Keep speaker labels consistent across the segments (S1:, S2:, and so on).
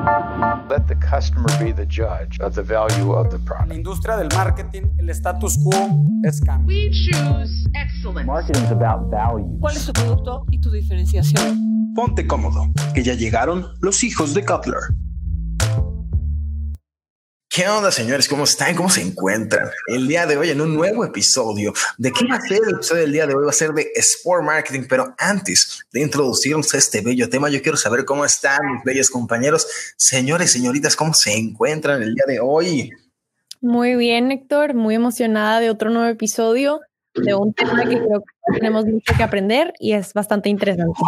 S1: Let the customer be the judge of the value of the product.
S2: La industria del marketing, el status quo es cambio.
S3: We choose excellence.
S1: Marketing is about value.
S4: ¿Cuál es tu producto y tu diferenciación?
S5: Ponte cómodo, que ya llegaron los hijos de Cutler. ¿Qué onda, señores? ¿Cómo están? ¿Cómo se encuentran? El día de hoy en un nuevo episodio. ¿De qué va a ser el episodio del día de hoy? Va a ser de Sport Marketing, pero antes de introducirnos a este bello tema, yo quiero saber cómo están mis bellos compañeros. Señores, señoritas, ¿cómo se encuentran el día de hoy?
S6: Muy bien, Héctor. Muy emocionada de otro nuevo episodio de un tema que creo que tenemos mucho que aprender y es bastante interesante.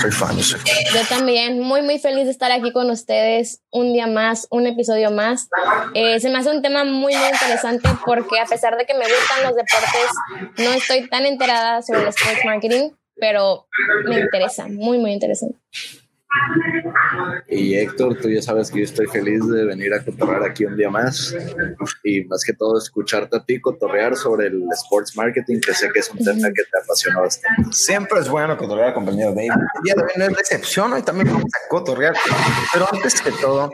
S5: Soy fan, soy fan.
S7: Yo también, muy, muy feliz de estar aquí con ustedes un día más, un episodio más. Eh, se me hace un tema muy, muy interesante porque a pesar de que me gustan los deportes, no estoy tan enterada sobre el sports marketing, pero me interesa, muy, muy interesante.
S8: Y Héctor, tú ya sabes que yo estoy feliz de venir a cotorrear aquí un día más y más que todo escucharte a ti cotorrear sobre el sports marketing, que sé que es un tema que te apasiona bastante.
S5: Siempre es bueno cotorrear, compañero de hoy no es decepción, hoy también vamos a cotorrear. Pero antes que todo,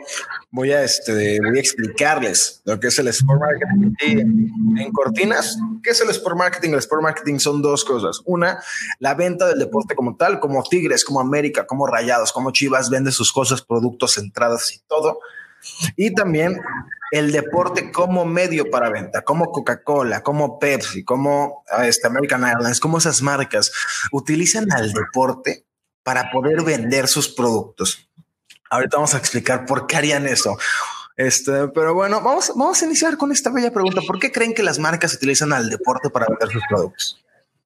S5: voy a, este, voy a explicarles lo que es el Sport Marketing. En cortinas, ¿qué es el Sport Marketing? El Sport Marketing son dos cosas. Una, la venta del deporte como tal, como Tigres, como América, como Rayados, como Chivas, vende sus cosas, productos, entradas y todo. Y también el deporte como medio para venta, como Coca-Cola, como Pepsi, como este, American Airlines, como esas marcas utilizan al deporte para poder vender sus productos. Ahorita vamos a explicar por qué harían eso. Este, pero bueno, vamos, vamos a iniciar con esta bella pregunta. ¿Por qué creen que las marcas utilizan al deporte para vender sus productos?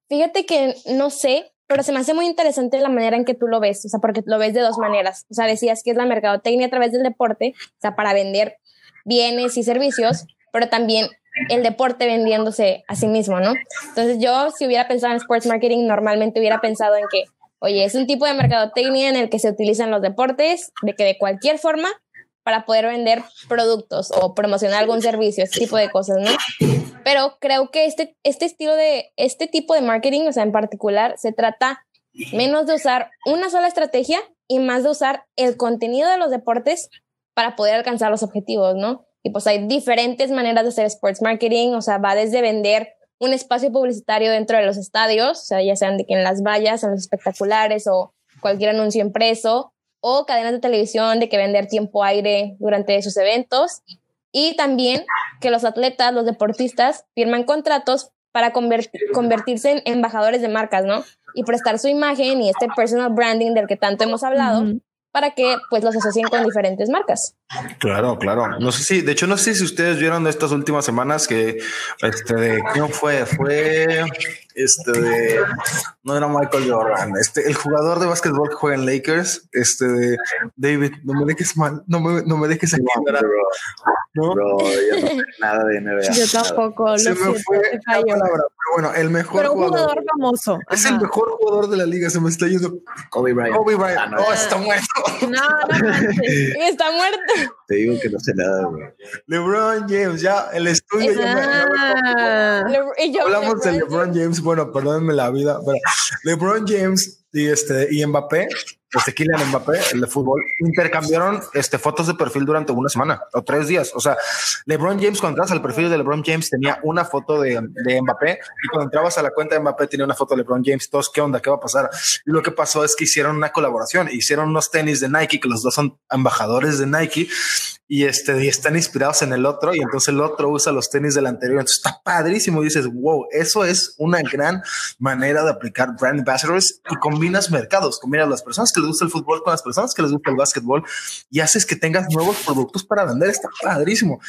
S7: Fíjate que no sé, pero se me hace muy interesante la manera en que tú lo ves, o sea, porque lo ves de dos maneras. O sea, decías que es la mercadotecnia a través del deporte, o sea, para vender bienes y servicios, pero también el deporte vendiéndose a sí mismo, ¿no? Entonces yo, si hubiera pensado en sports marketing, normalmente hubiera pensado en que, oye, es un tipo de mercadotecnia en el que se utilizan los deportes, de que de cualquier forma, para poder vender productos o promocionar algún servicio, ese tipo de cosas, ¿no? Pero creo que este, este estilo de, este tipo de marketing, o sea, en particular, se trata menos de usar una sola estrategia y más de usar el contenido de los deportes para poder alcanzar los objetivos, ¿no? Y pues hay diferentes maneras de hacer sports marketing, o sea, va desde vender un espacio publicitario dentro de los estadios, o sea, ya sean de que en las vallas, en los espectaculares o cualquier anuncio impreso, o cadenas de televisión de que vender tiempo aire durante sus eventos y también que los atletas, los deportistas firman contratos para convertir, convertirse en embajadores de marcas, ¿no? Y prestar su imagen y este personal branding del que tanto hemos hablado. Para que pues los asocien con diferentes marcas.
S5: Claro, claro. No sé si, de hecho, no sé si ustedes vieron estas últimas semanas que este quién fue, fue este de no era Michael Jordan, este el jugador de básquetbol que juega en Lakers, este de David, no me dejes mal, no me, no me dejes aquí.
S8: No, bro, bro, yo no sé nada de NBA.
S6: Yo tampoco, lo
S5: Se me
S6: siento,
S5: fue
S6: te
S5: la palabra, pero bueno, el mejor
S6: Pero un
S5: jugador.
S6: jugador famoso.
S5: Es
S6: Ajá.
S5: el mejor jugador de la liga, se me está yendo.
S8: Kobe Bryant.
S5: Kobe Bryant.
S8: Ah, no,
S5: oh, está muerto.
S6: No, no.
S7: Está muerto.
S8: Te digo que no sé nada, güey.
S5: LeBron James, ya el estudio ya me- ya me-
S6: Ah,
S7: Le- y yo,
S5: Hablamos de
S7: LeBron
S5: LeBron James, bueno, perdónenme la vida, pero LeBron James y este y Mbappé, este Kylian Mbappé, el de fútbol, intercambiaron este fotos de perfil durante una semana o tres días. O sea, LeBron James cuando entras al perfil de LeBron James tenía una foto de, de Mbappé y cuando entrabas a la cuenta de Mbappé tenía una foto de LeBron James. Todos, ¿qué onda? ¿Qué va a pasar? Y lo que pasó es que hicieron una colaboración, hicieron unos tenis de Nike que los dos son embajadores de Nike y este y están inspirados en el otro y entonces el otro usa los tenis del anterior entonces está padrísimo y dices wow eso es una gran manera de aplicar brand ambassadors y combinas mercados combinas las personas que les gusta el fútbol con las personas que les gusta el básquetbol y haces que tengas nuevos productos para vender está padrísimo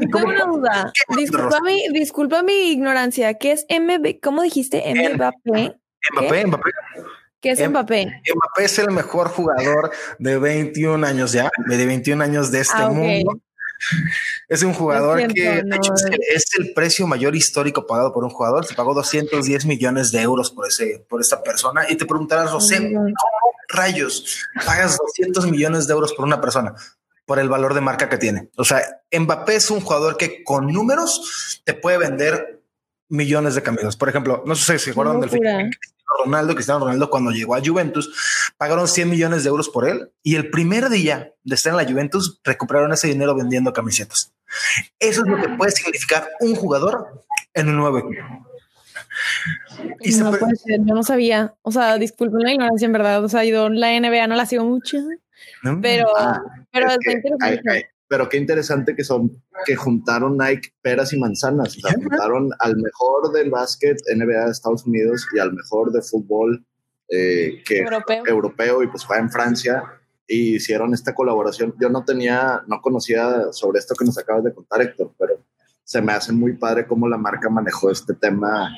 S6: Tengo una duda.
S5: ¿Qué onda,
S6: Disculpa mi, disculpa mi ignorancia. ¿Qué es MB? ¿Cómo dijiste? Mbappé.
S5: Mbappé Mbappé
S6: ¿Qué es
S5: Em-
S6: Mbappé?
S5: Mbappé es el mejor jugador de 21 años ya, de 21 años de este
S6: Ah,
S5: mundo. Es un jugador
S6: siento,
S5: que de hecho, es, el, es el precio mayor histórico pagado por un jugador. Se pagó 210 millones de euros por ese, por esta persona. Y te preguntarás,
S6: God.
S5: ¿cómo rayos pagas 200 millones de euros por una persona? Por el valor de marca que tiene. O sea, Mbappé es un jugador que con números te puede vender millones de camisas. Por ejemplo, no sé si se acuerdan del Ronaldo, Cristiano Ronaldo cuando llegó a Juventus, pagaron 100 millones de euros por él y el primer día de estar en la Juventus recuperaron ese dinero vendiendo camisetas. Eso es lo que puede significar un jugador en un nuevo equipo.
S6: Y no puede ser, yo no sabía. O sea, disculpen la ignorancia en verdad. O sea, yo la NBA no la sigo mucho. Pero,
S8: Ah,
S6: pero
S8: es
S6: es
S8: que
S6: interesante.
S8: hay- hay- pero qué interesante que son que juntaron Nike peras y manzanas. O sea, juntaron al mejor del básquet NBA de Estados Unidos y al mejor de fútbol eh, que
S7: Europeo.
S8: europeo y pues fue en Francia y hicieron esta colaboración. Yo no tenía, no conocía sobre esto que nos acabas de contar, Héctor, pero se me hace muy padre cómo la marca manejó este tema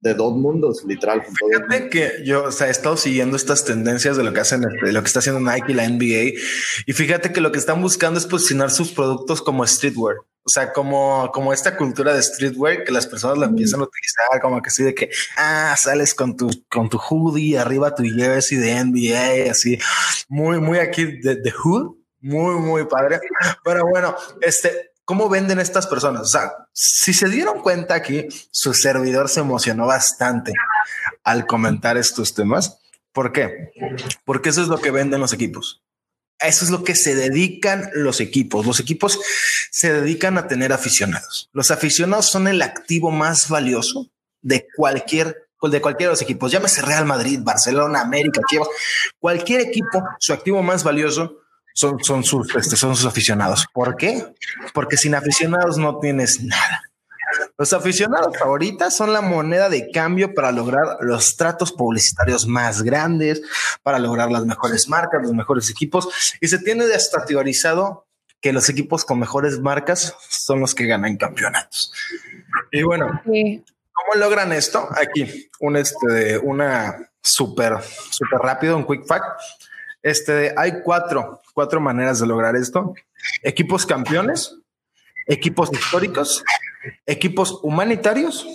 S8: de dos mundos, literal. todo.
S5: Fíjate que yo o sea, he estado siguiendo estas tendencias de lo que hacen, de lo que está haciendo Nike y la NBA. Y fíjate que lo que están buscando es posicionar sus productos como streetwear. O sea, como, como esta cultura de streetwear que las personas la empiezan a utilizar, como que sí, de que ah, sales con tu, con tu hoodie, arriba tu jersey de NBA, así muy, muy aquí de, de hood, muy, muy padre. Pero bueno, este, ¿cómo venden estas personas? O sea, si se dieron cuenta aquí, su servidor se emocionó bastante al comentar estos temas. ¿Por qué? Porque eso es lo que venden los equipos. Eso es lo que se dedican los equipos. Los equipos se dedican a tener aficionados. Los aficionados son el activo más valioso de cualquier de cualquiera de los equipos. Llámese Real Madrid, Barcelona, América, Chivas, cualquier equipo, su activo más valioso son, son, sus, este, son sus aficionados. ¿Por qué? Porque sin aficionados no tienes nada. Los aficionados ahorita son la moneda de cambio para lograr los tratos publicitarios más grandes, para lograr las mejores marcas, los mejores equipos. Y se tiene teorizado que los equipos con mejores marcas son los que ganan campeonatos. Y bueno,
S6: Sí.
S5: ¿cómo logran esto? Aquí, un este, una súper, súper rápido, un quick fact. Este, hay cuatro, cuatro maneras de lograr esto. Equipos campeones, equipos históricos, equipos humanitarios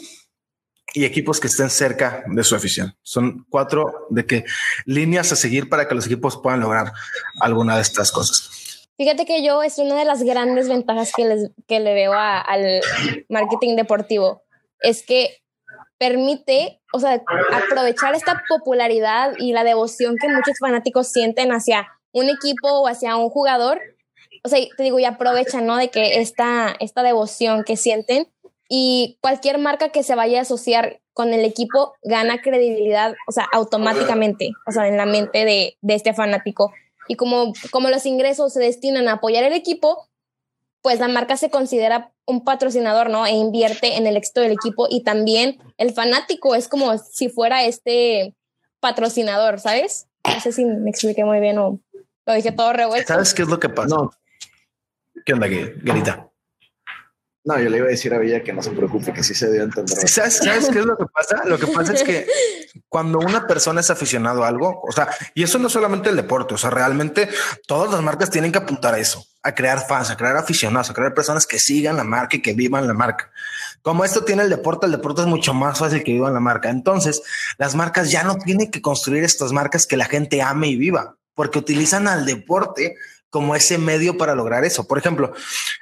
S5: y equipos que estén cerca de su afición. Son cuatro de que líneas a seguir para que los equipos puedan lograr alguna de estas cosas.
S7: Fíjate que yo es una de las grandes ventajas que, les, que le veo al marketing deportivo. Es que permite, o sea, aprovechar esta popularidad y la devoción que muchos fanáticos sienten hacia un equipo o hacia un jugador. O sea, te digo, y aprovechan, ¿no? De que esta, esta devoción que sienten y cualquier marca que se vaya a asociar con el equipo gana credibilidad, o sea, automáticamente, o sea, en la mente de, de este fanático. Y como, como los ingresos se destinan a apoyar el equipo, pues la marca se considera un patrocinador, ¿no? E invierte en el éxito del equipo y también el fanático es como si fuera este patrocinador, ¿sabes? No sé si me expliqué muy bien o lo dije todo revuelto.
S5: ¿Sabes qué es lo que pasa?
S8: No,
S5: ¿Qué onda, Garita?
S8: no, yo le iba a decir a Villa que no se preocupe, que sí se dio a entender.
S5: ¿Sabes, ¿Sabes qué es lo que pasa? Lo que pasa es que cuando una persona es aficionado a algo, o sea, y eso no es solamente el deporte, o sea, realmente todas las marcas tienen que apuntar a eso, a crear fans, a crear aficionados, a crear personas que sigan la marca y que vivan la marca. Como esto tiene el deporte, el deporte es mucho más fácil que vivan la marca. Entonces, las marcas ya no tienen que construir estas marcas que la gente ame y viva, porque utilizan al deporte como ese medio para lograr eso. Por ejemplo,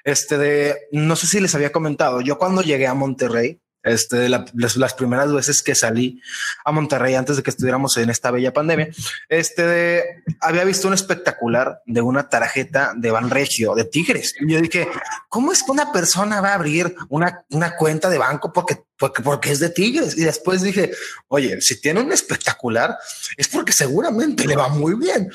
S5: este de, no sé si les había comentado, yo cuando llegué a Monterrey, este, la- las, primeras veces que salí a Monterrey antes de que estuviéramos en esta bella pandemia, este, había visto un espectacular de una tarjeta de Banregio, de Tigres. Y yo dije, ¿cómo es que una persona va a abrir una, una cuenta de banco porque, porque, porque es de Tigres? Y después dije, oye, si tiene un espectacular, es porque seguramente le va muy bien.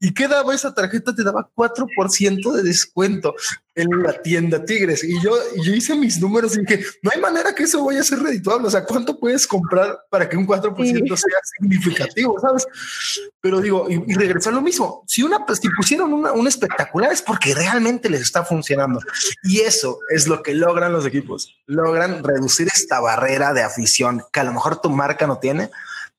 S5: ¿Y qué daba esa tarjeta? Te daba 4% de descuento en la tienda Tigres. Y yo, yo hice mis números y dije, no hay manera que eso vaya a ser redituable. O sea, ¿cuánto puedes comprar para que un 4% sea significativo? ¿Sabes? Pero digo, y, y regresar lo mismo. Si una, si pusieron una- un espectacular es porque realmente les está funcionando. Y eso es lo que logran los equipos. Logran reducir esta barrera de afición que a lo mejor tu marca no tiene,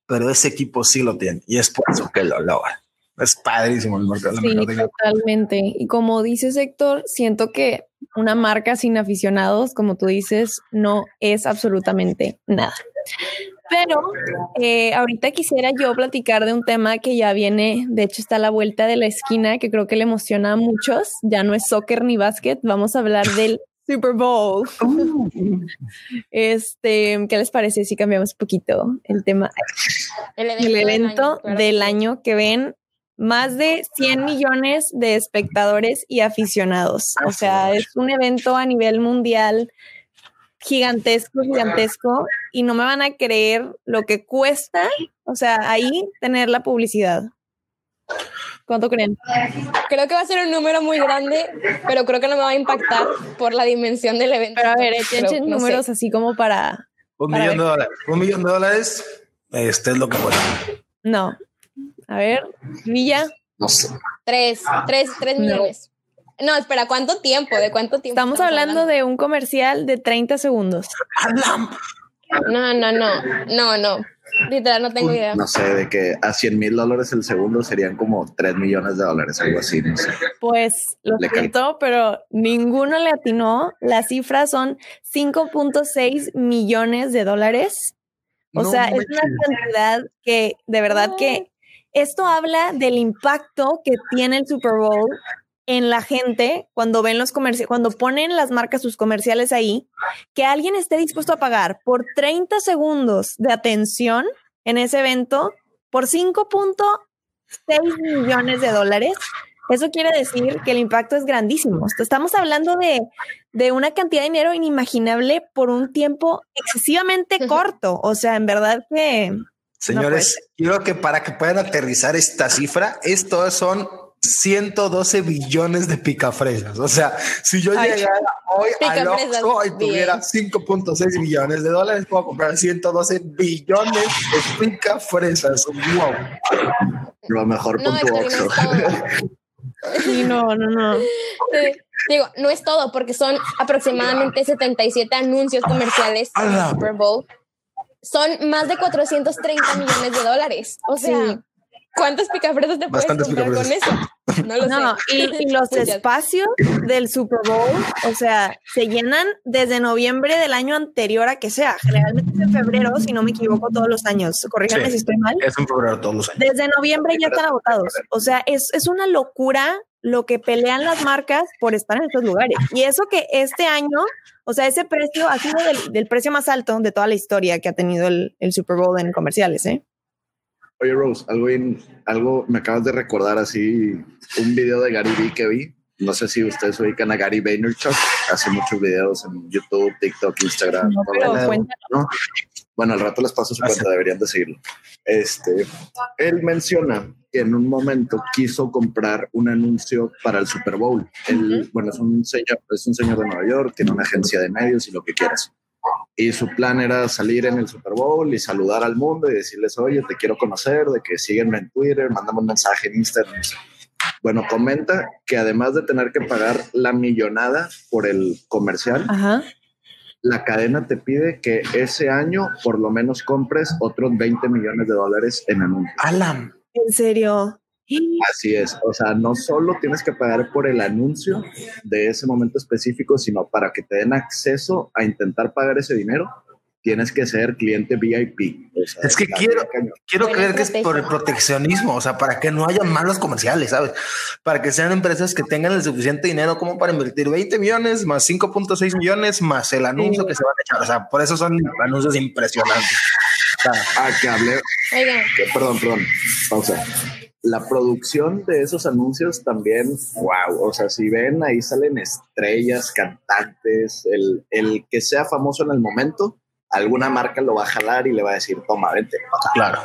S5: pero ese equipo sí lo tiene. Y es por eso que lo logra. Es padrísimo el
S6: Sí, totalmente. Y como dices, Héctor, siento que una marca sin aficionados, como tú dices, no es absolutamente nada. Pero eh, ahorita quisiera yo platicar de un tema que ya viene, de hecho está a la vuelta de la esquina, que creo que le emociona a muchos. Ya no es soccer ni básquet, vamos a hablar del Super Bowl. Este, ¿qué les parece si cambiamos un poquito el tema?
S7: El
S6: El evento del año que ven más de 100 millones de espectadores y aficionados. O sea, es un evento a nivel mundial gigantesco, gigantesco, y no me van a creer lo que cuesta, o sea, ahí tener la publicidad. ¿Cuánto creen?
S7: Creo que va a ser un número muy grande, pero creo que no me va a impactar por la dimensión del evento.
S6: Pero a ver,
S7: Pero
S6: echen
S7: no sé.
S6: números así como para...
S5: Un
S6: Para
S5: millón de dólares. Un millón de dólares. Este es lo que cuesta.
S6: No. A ver, Villa,
S8: No sé.
S7: Tres, tres, tres
S6: No.
S7: millones. No, espera, ¿cuánto tiempo? ¿De cuánto tiempo?
S6: estamos hablando de un comercial de 30 segundos.
S5: ¡Alam!
S7: No, no, no, no, no. Literal, no tengo idea.
S8: No sé, de que a 100 mil dólares el segundo serían como 3 millones de dólares, algo así, no sé.
S6: Pues lo
S8: Le
S6: siento, pero ninguno le atinó. Las cifras son 5.6 millones de dólares. O
S5: No
S6: sea, es una cantidad que de verdad que esto habla del impacto que tiene el Super Bowl en la gente cuando ven los comerciales, cuando ponen las marcas sus comerciales ahí, que alguien esté dispuesto a pagar por 30 segundos de atención en ese evento por 5.6 millones de dólares. Eso quiere decir que el impacto es grandísimo. Estamos hablando de, de una cantidad de dinero inimaginable por un tiempo excesivamente corto. O sea, en verdad que
S5: Señores, quiero que para que puedan aterrizar esta cifra, esto son 112 billones de picafresas. O sea, si yo
S6: Ay.
S5: llegara hoy al
S7: Picafresas,
S5: Oxxo y tuviera 5.6 millones de dólares, puedo comprar 112 billones de picafresas. Wow.
S8: Lo mejor
S7: No,
S8: con tu Oxxo.
S6: sí, no, no, no.
S7: Sí, Digo, no es todo, porque son aproximadamente 77 anuncios comerciales en. Super Bowl. Son más de 430 millones de dólares. O sea,
S6: Sí.
S7: ¿Cuántas picafresas te puedes
S5: Bastantes
S7: comprar con eso? No lo
S6: No,
S7: sé.
S6: y, y los
S7: Muchas.
S6: espacios del Super Bowl, o sea, se llenan desde noviembre del año anterior a que sea. Generalmente es en febrero, si no me equivoco, todos los años. Corríganme
S5: Sí.
S6: si estoy mal.
S5: Es un febrero todos los años.
S6: Desde noviembre ya están agotados. O sea, es, es una locura lo que pelean las marcas por estar en estos lugares. Y eso que este año, o sea, ese precio ha sido del, del precio más alto de toda la historia que ha tenido el, el Super Bowl en comerciales, ¿eh?
S8: Oye, Rose, algo, in- algo me acabas de recordar así, un video de Gary Vee que vi. No sé si ustedes ubican a Gary Vaynerchuk. Hace muchos videos en YouTube, TikTok, Instagram.
S6: Pero.
S8: ¿no? Bueno, al rato les paso su cuenta, deberían de seguirlo. Este, él menciona que en un momento quiso comprar un anuncio para el Super Bowl. Él, bueno, es un señor, es un señor de Nueva York, tiene una agencia de medios y lo que quieras. Y su plan era salir en el Super Bowl y saludar al mundo y decirles, oye, te quiero conocer, de que síguenme en Twitter, mándame un mensaje en Instagram. Bueno, comenta que además de tener que pagar la millonada por el comercial,
S6: Ajá.
S8: la cadena te pide que ese año por lo menos compres otros 20 millones de dólares en anuncios.
S5: Alam.
S6: En serio.
S8: Así es, o sea, no solo tienes que pagar por el anuncio de ese momento específico, sino para que te den acceso a intentar pagar ese dinero, tienes que ser cliente VIP. O sea,
S5: Es que quiero-. Quiero creer que es por el proteccionismo, o sea, para que no haya malos comerciales, ¿sabes? Para que sean empresas que tengan el suficiente dinero como para invertir 20 millones más 5.6 millones más el anuncio que se van a echar. O sea, por eso son anuncios impresionantes. O sea,
S8: Ah, que hablé, perdón, perdón, pausa. La producción de esos anuncios también, wow, o sea, si ven, ahí salen estrellas, cantantes, el, el que sea famoso en el momento, alguna marca lo va a jalar y le va a decir, toma, vente.
S5: claro.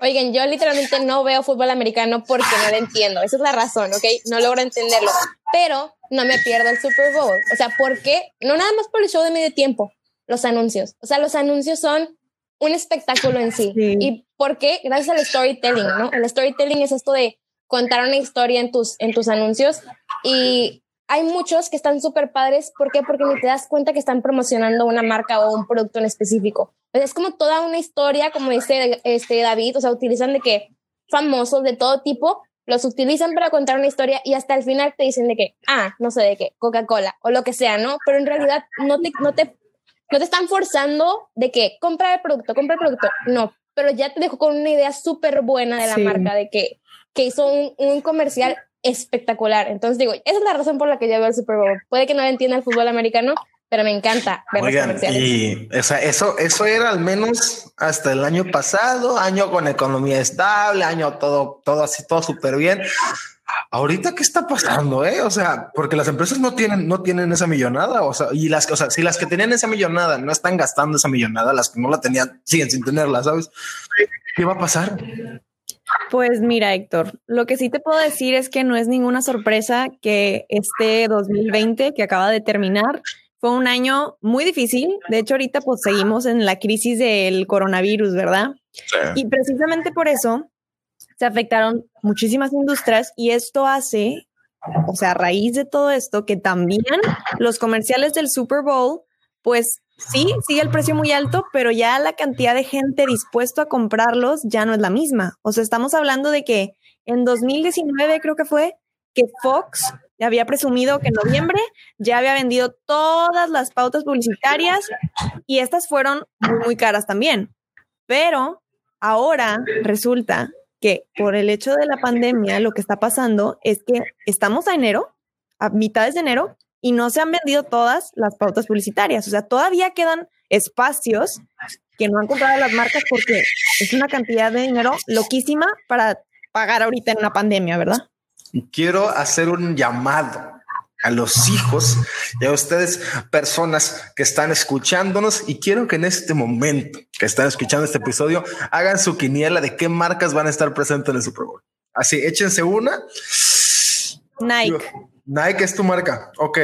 S7: oigan, yo literalmente no veo fútbol americano porque no lo entiendo. Esa es la razón, ¿ok? No logro entenderlo. Pero no me pierdo el Super Bowl. O sea, ¿por qué? No nada más por el show de medio tiempo, los anuncios. O sea, los anuncios son un espectáculo en sí.
S6: Sí.
S7: ¿Y por qué? Gracias al storytelling, ¿no? El storytelling es esto de contar una historia en tus, en tus anuncios y hay muchos que están súper padres. ¿Por qué? Porque ni te das cuenta que están promocionando una marca o un producto en específico. Es como toda una historia, como dice este David, o sea, utilizan de que famosos de todo tipo, los utilizan para contar una historia y hasta el final te dicen de que, ah, no sé de qué, Coca-Cola o lo que sea, ¿no? Pero en realidad no te, no te, no te están forzando de que compra el producto, compra el producto. No, pero ya te dejó con una idea súper buena de la
S6: Sí.
S7: marca, de que, que hizo un, un comercial espectacular. Entonces digo, esa es la razón por la que yo veo el Super Bowl. Puede que no entienda el fútbol americano, pero me encanta ver
S5: Oigan,
S7: los comerciales.
S5: y o sea, eso, eso era al menos hasta el año pasado, año con economía estable, año todo, todo así, todo súper bien. Ahorita, ¿qué está pasando? Eh? O sea, porque las empresas no tienen, no tienen esa millonada. O sea, y las que, o sea, si las que tenían esa millonada no están gastando esa millonada, las que no la tenían siguen sin tenerla, ¿sabes? ¿Qué va a pasar?
S6: Pues mira, Héctor, lo que sí te puedo decir es que no es ninguna sorpresa que este 2020 que acaba de terminar fue un año muy difícil. De hecho, ahorita pues seguimos en la crisis del coronavirus, ¿verdad? Y precisamente por eso se afectaron muchísimas industrias y esto hace, o sea, a raíz de todo esto, que también los comerciales del Super Bowl, pues sí, sigue el precio muy alto, pero ya la cantidad de gente dispuesto a comprarlos ya no es la misma. O sea, estamos hablando de que en 2019 creo que fue que Fox había presumido que en noviembre ya había vendido todas las pautas publicitarias y estas fueron muy, muy caras también. Pero ahora resulta que por el hecho de la pandemia lo que está pasando es que estamos a enero, a mitades de enero, y no se han vendido todas las pautas publicitarias. O sea, todavía quedan espacios que no han comprado las marcas porque es una cantidad de dinero loquísima para pagar ahorita en una pandemia, ¿verdad?
S5: Quiero hacer un llamado a los hijos y a ustedes, personas que están escuchándonos, y quiero que en este momento que están escuchando este episodio hagan su quiniela de qué marcas van a estar presentes en el Super Bowl. Así, échense una.
S6: Nike.
S5: Nike es tu marca. Ok.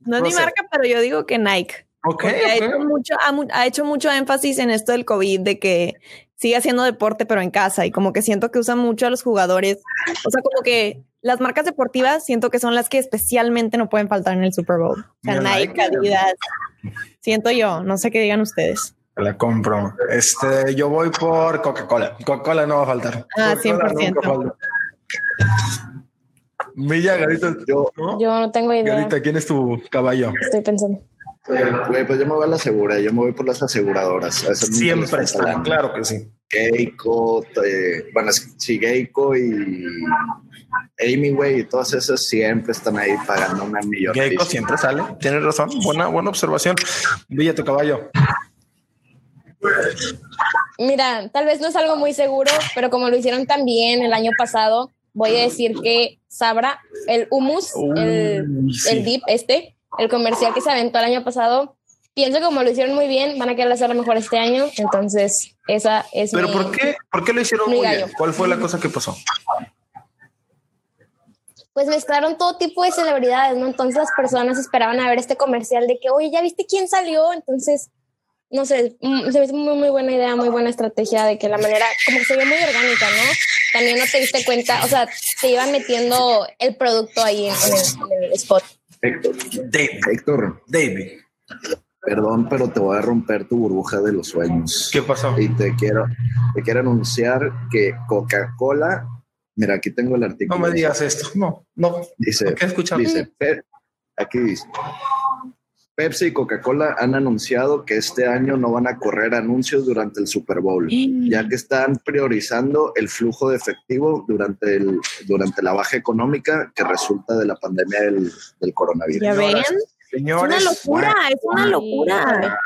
S6: No es mi marca, pero yo digo que Nike.
S5: Ok.
S6: Porque ha, hecho mucho, ha, ha hecho mucho énfasis en esto del COVID, de que sigue haciendo deporte, pero en casa. Y como que siento que usan mucho a los jugadores. O sea, como que las marcas deportivas siento que son las que especialmente no pueden faltar en el Super Bowl. O sea,
S5: Mira,
S6: Nike,
S5: Nike.
S6: Adidas. Siento yo, no sé qué digan ustedes.
S5: La compro. Este, yo voy por Coca-Cola. Coca-Cola no va a faltar.
S6: Ah,
S5: Coca-Cola
S6: 100%.
S5: nunca falta. Milla, Garita,
S8: Yo,
S5: ¿no?
S7: Yo no tengo idea.
S5: Garita, ¿quién es tu caballo?
S7: Estoy pensando.
S8: pues yo me voy a la segura, yo me voy por las aseguradoras.
S5: Siempre está, claro que sí.
S8: Geico, eh, bueno, Geico y Amy, güey, y todas esas siempre están ahí pagando una millón.
S5: Geico siempre sale. Tienes razón. Buena, buena observación. Villa, tu caballo.
S7: Mira, tal vez no es algo muy seguro, pero como lo hicieron también el año pasado, voy a decir que Sabra, el hummus, el,
S5: sí.
S7: el dip este, el comercial que se aventó el año pasado, pienso que como lo hicieron muy bien, van a querer hacerlo mejor este año, entonces esa es
S5: Pero
S7: mi-
S5: ¿por qué? ¿Por qué lo hicieron muy
S7: gallo.
S5: bien? ¿Cuál fue la cosa que pasó?
S7: Pues mezclaron todo tipo de celebridades, ¿no? Entonces las personas esperaban a ver este comercial de que, oye, ¿ya viste quién salió? Entonces, no sé, mm, se me hizo muy, muy buena idea, muy buena estrategia de que la manera, como que se ve muy orgánica, ¿no? También no te diste cuenta, o sea, te iban metiendo el producto ahí en, en el, en el spot.
S8: Héctor,
S5: David.
S8: Héctor,
S5: David.
S8: Perdón, pero te voy a romper tu burbuja de los sueños.
S5: ¿Qué pasó?
S8: Y te quiero, te quiero anunciar que Coca-Cola, mira, aquí tengo el artículo.
S5: No me digas esto. No, no.
S8: Dice,
S5: ¿Qué escuchamos?
S8: dice, aquí dice, Pepsi y Coca-Cola han anunciado que este año no van a correr anuncios durante el Super Bowl, ya que están priorizando el flujo de efectivo durante, el, durante la baja económica que resulta de la pandemia del, del coronavirus.
S6: ¿Ya ven?
S5: Señoras,
S6: Es
S5: Señores,
S6: una locura, es una locura.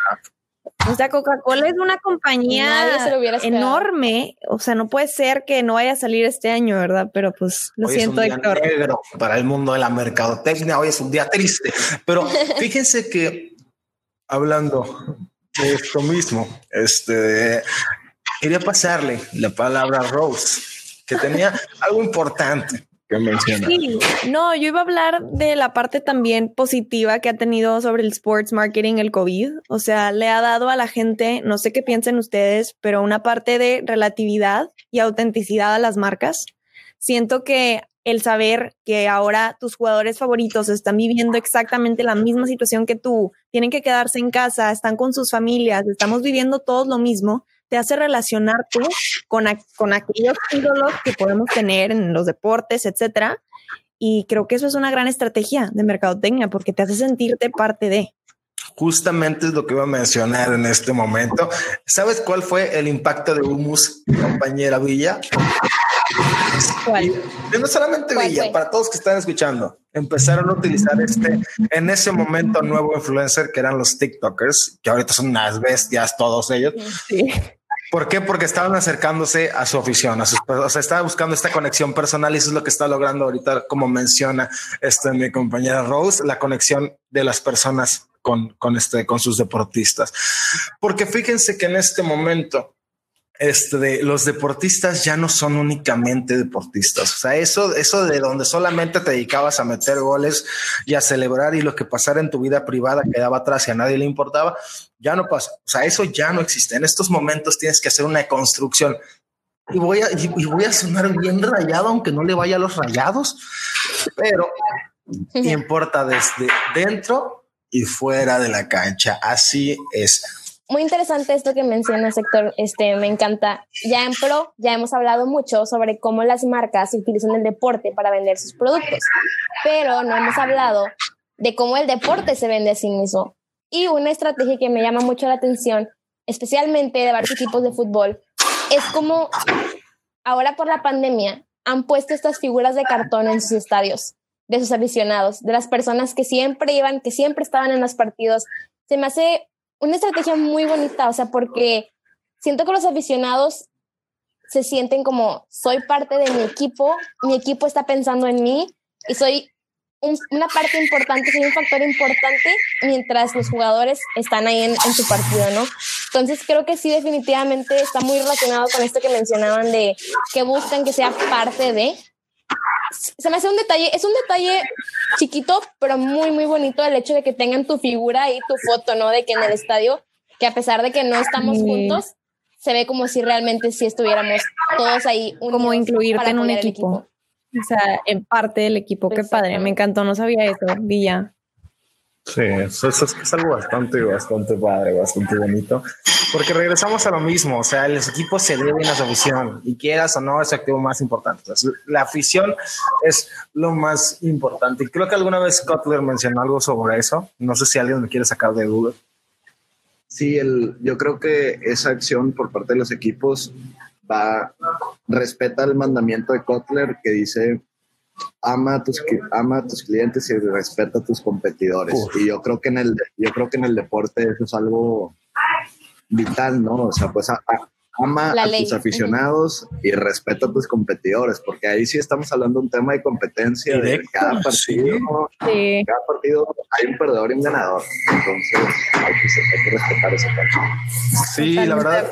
S6: O sea, Coca-Cola es una compañía enorme. O sea, no puede ser que no vaya a salir este año, ¿verdad? Pero pues lo
S5: Hoy es
S6: siento,
S5: un día
S6: Héctor.
S5: negro para el mundo de la mercadotecnia. Hoy es un día triste. Pero fíjense que hablando de esto mismo, este quería pasarle la palabra a Rose, que tenía algo importante que mencionar.
S6: Sí, no, yo iba a hablar de la parte también positiva que ha tenido sobre el sports marketing el COVID. O sea, le ha dado a la gente, no sé qué piensen ustedes, pero una parte de relatividad y autenticidad a las marcas. Siento que el saber que ahora tus jugadores favoritos están viviendo exactamente la misma situación que tú, tienen que quedarse en casa, están con sus familias, estamos viviendo todos lo mismo, te hace relacionarte con, a- con aquellos ídolos que podemos tener en los deportes, etcétera. Y creo que eso es una gran estrategia de mercadotecnia porque te hace sentirte parte de.
S5: Justamente es lo que iba a mencionar en este momento. ¿Sabes cuál fue el impacto de Humus, compañera Villa?
S6: ¿Cuál?
S5: no solamente
S7: ¿Cuál
S5: Villa,
S7: fue?
S5: para todos que están escuchando, empezaron a utilizar este, en ese momento nuevo influencer que eran los TikTokers, que ahorita son unas bestias todos ellos.
S6: Sí.
S5: ¿Por qué? Porque estaban acercándose a su afición, a sus, o sea, estaba buscando esta conexión personal y eso es lo que está logrando ahorita, como menciona este, mi compañera Rose, la conexión de las personas con, con, este, con sus deportistas. Porque fíjense que en este momento, este, de, los deportistas ya no son únicamente deportistas. O sea, eso, eso de donde solamente te dedicabas a meter goles y a celebrar y lo que pasara en tu vida privada quedaba atrás y a nadie le importaba, ya no pasa. O sea, eso ya no existe. En estos momentos tienes que hacer una construcción. Y voy a, y, y voy a sonar bien rayado, aunque no le vaya a los rayados, pero importa desde dentro y fuera de la cancha. Así es.
S7: Muy interesante esto que menciona sector, este, me encanta. Ya en Pro ya hemos hablado mucho sobre cómo las marcas utilizan el deporte para vender sus productos, pero no hemos hablado de cómo el deporte se vende a sí mismo. Y una estrategia que me llama mucho la atención, especialmente de varios equipos de fútbol, es como ahora por la pandemia han puesto estas figuras de cartón en sus estadios, de sus aficionados, de las personas que siempre iban, que siempre estaban en los partidos. Se me hace una estrategia muy bonita, o sea, porque siento que los aficionados se sienten como soy parte de mi equipo, mi equipo está pensando en mí y soy un, una parte importante, soy un factor importante mientras los jugadores están ahí en, en su partido, ¿no? Entonces creo que sí, definitivamente está muy relacionado con esto que mencionaban de que buscan que sea parte de. Se me hace un detalle, es un detalle chiquito, pero muy, muy bonito el hecho de que tengan tu figura y tu foto, ¿no? De que en el estadio, que a pesar de que no estamos juntos, se ve como si realmente sí estuviéramos todos ahí.
S6: Como incluirte en un equipo. O sea, en parte del equipo. Qué padre. Me encantó. No sabía eso. Villa.
S5: Sí, eso, eso es, es algo bastante, bastante padre, bastante bonito. Porque regresamos a lo mismo, o sea, los equipos se deben a su afición y quieras o no es el activo más importante. O sea, la afición es lo más importante. Y creo que alguna vez Cutler mencionó algo sobre eso. No sé si alguien me quiere sacar de duda.
S8: Sí, el, yo creo que esa acción por parte de los equipos va, respeta el mandamiento de Kotler que dice ama a tus, ama a tus clientes y respeta a tus competidores.
S5: Uf.
S8: Y yo creo que en el, yo creo que en el deporte eso es algo vital, ¿no? O sea, pues a- a- ama
S7: La
S8: a
S7: ley.
S8: tus aficionados y respeta a tus competidores, porque ahí sí estamos hablando de un tema de competencia de cada partido.
S6: Sí.
S8: Cada partido hay un perdedor y un ganador. Entonces hay que, hay que respetar esa parte.
S5: Sí, la verdad.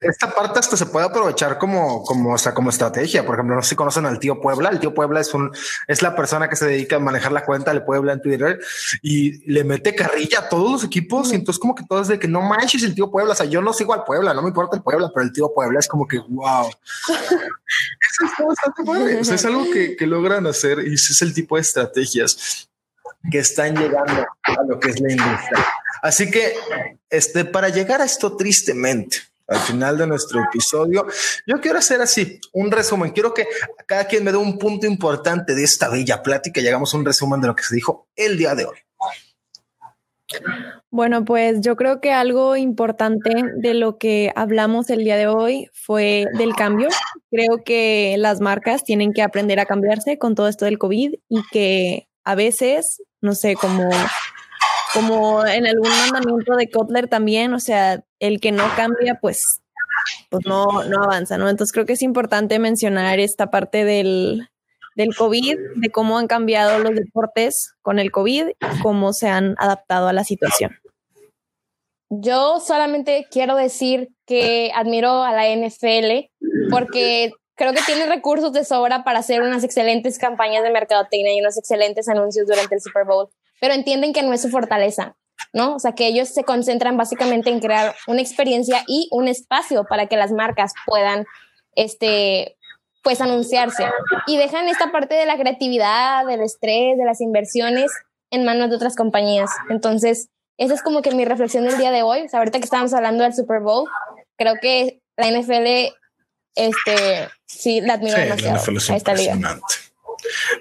S5: Esta parte hasta se puede aprovechar como, como, o sea, como estrategia. Por ejemplo, no sé si conocen al tío Puebla. El tío Puebla es un, es la persona que se dedica a manejar la cuenta de Puebla en Twitter y le mete carrilla a todos los equipos. Y entonces, como que todos de que no manches el tío Puebla. O sea, yo no sigo al Puebla, no me importa el Puebla, pero el tío Puebla es como que wow. Eso está bastante padre. O sea, es algo que, que logran hacer y ese es el tipo de estrategias que están llegando a lo que es la industria. Así que, este, para llegar a esto tristemente, al final de nuestro episodio, yo quiero hacer así un resumen. Quiero que cada quien me dé un punto importante de esta bella plática y hagamos un resumen de lo que se dijo el día de hoy.
S6: Bueno, pues yo creo que algo importante de lo que hablamos el día de hoy fue del cambio. Creo que las marcas tienen que aprender a cambiarse con todo esto del COVID y que a veces, no sé, como, como en algún mandamiento de Kotler también, o sea, el que no cambia, pues, pues no, no avanza, ¿no? Entonces creo que es importante mencionar esta parte del, del COVID, de cómo han cambiado los deportes con el COVID y cómo se han adaptado a la situación.
S7: Yo solamente quiero decir que admiro a la NFL porque creo que tiene recursos de sobra para hacer unas excelentes campañas de mercadotecnia y unos excelentes anuncios durante el Super Bowl, pero entienden que no es su fortaleza, ¿no? O sea, que ellos se concentran básicamente en crear una experiencia y un espacio para que las marcas puedan, este, pues anunciarse y dejan esta parte de la creatividad, del estrés, de las inversiones en manos de otras compañías. Entonces, esa es como que mi reflexión del día de hoy. O sea, ahorita que estábamos hablando del Super Bowl, creo que la NFL, este, sí, la admiro demasiado a esta liga.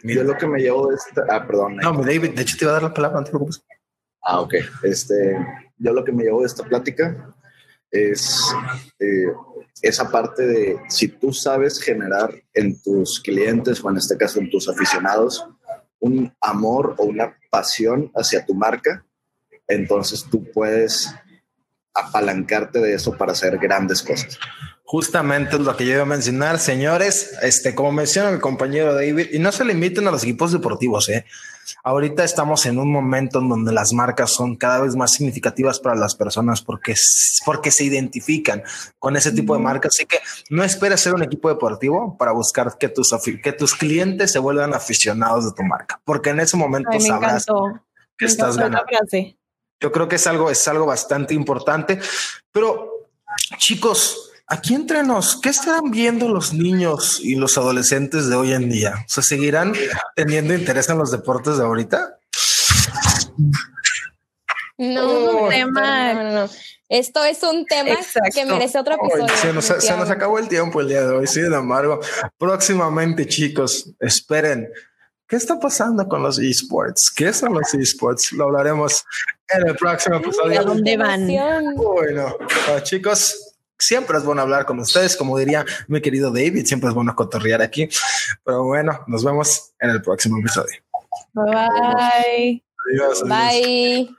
S8: Yo lo que me llevo de esta. Ah, perdón.
S5: No, David, de hecho te iba a dar la palabra, no te preocupes.
S8: Ah, ok. Este, yo lo que me llevo de esta plática es eh, esa parte de si tú sabes generar en tus clientes o en este caso en tus aficionados un amor o una pasión hacia tu marca, entonces tú puedes apalancarte de eso para hacer grandes cosas.
S5: Justamente es lo que yo iba a mencionar, señores. Este, como menciona mi compañero David, y no se limiten a los equipos deportivos, ¿eh? Ahorita estamos en un momento en donde las marcas son cada vez más significativas para las personas porque, porque se identifican con ese tipo de marcas. Así que no esperes ser un equipo deportivo para buscar que tus, que tus clientes se vuelvan aficionados de tu marca, porque en ese momento sabrás que estás ganando. Yo creo que es algo, es algo bastante importante, pero chicos, Aquí entre nos, ¿qué estarán viendo los niños y los adolescentes de hoy en día? ¿O sea, seguirán teniendo interés en los deportes de ahorita?
S7: No, no, no, Esto es un tema que merece otro episodio.
S5: se, nos, se, nos, acabó el tiempo el día de hoy, sin embargo. Próximamente, chicos, esperen. ¿Qué está pasando con los esports? ¿Qué son los esports? Lo hablaremos en el próximo episodio.
S6: ¿A dónde van?
S5: Bueno, chicos, siempre es bueno hablar con ustedes, como diría mi querido David, siempre es bueno cotorrear aquí. Pero bueno, nos vemos en el próximo episodio.
S6: Bye.
S5: Adiós.
S7: Bye.